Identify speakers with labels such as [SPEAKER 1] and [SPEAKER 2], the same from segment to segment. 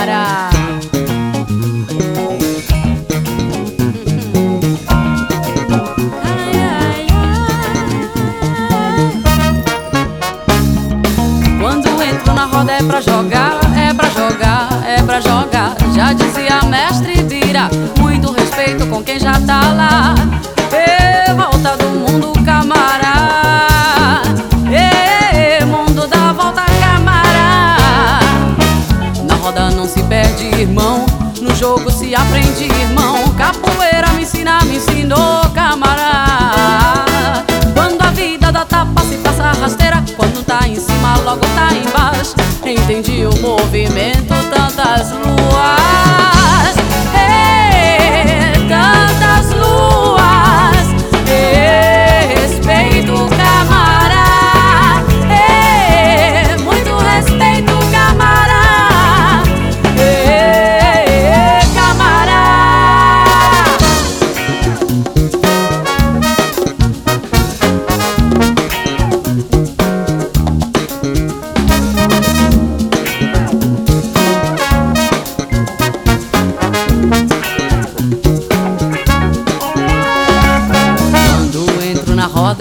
[SPEAKER 1] Camara. Ai, ai, ai. Quando entro na roda é pra jogar, é pra jogar, é pra jogar. Já dizia mestre Vira, muito respeito com quem já tá lá. Irmão. No jogo se aprende, irmão. Capoeira me ensina, me ensinou, camará.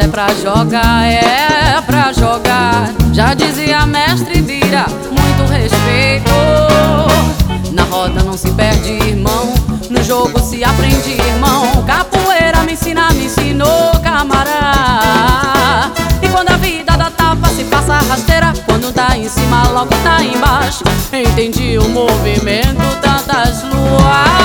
[SPEAKER 1] É pra jogar, é pra jogar. Já dizia mestre Vira, muito respeito. Na roda não se perde, irmão. No jogo se aprende, irmão. Capoeira me ensina, me ensinou, camará. E quando a vida dá tapa, se passa rasteira. Quando tá em cima, logo tá embaixo. Entendi o movimento, tantas luas.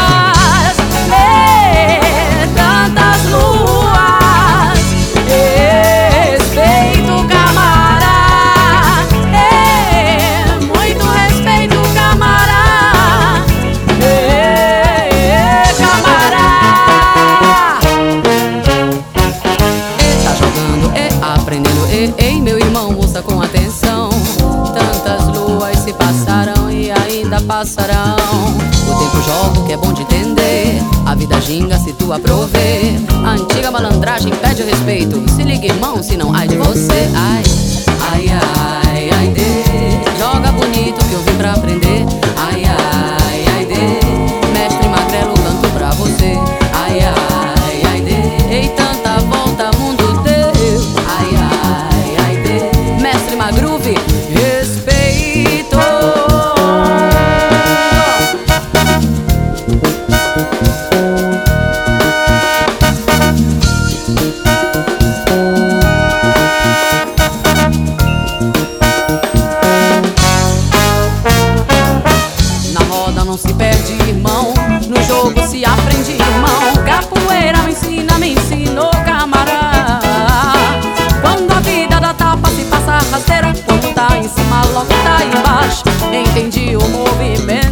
[SPEAKER 1] ginga se tu aprover. A antiga malandragem pede o respeito. Se liga, irmão, se não ai de você. Ai, ai, ai, ai, de. Joga bonito que eu vim pra nuevo movimiento.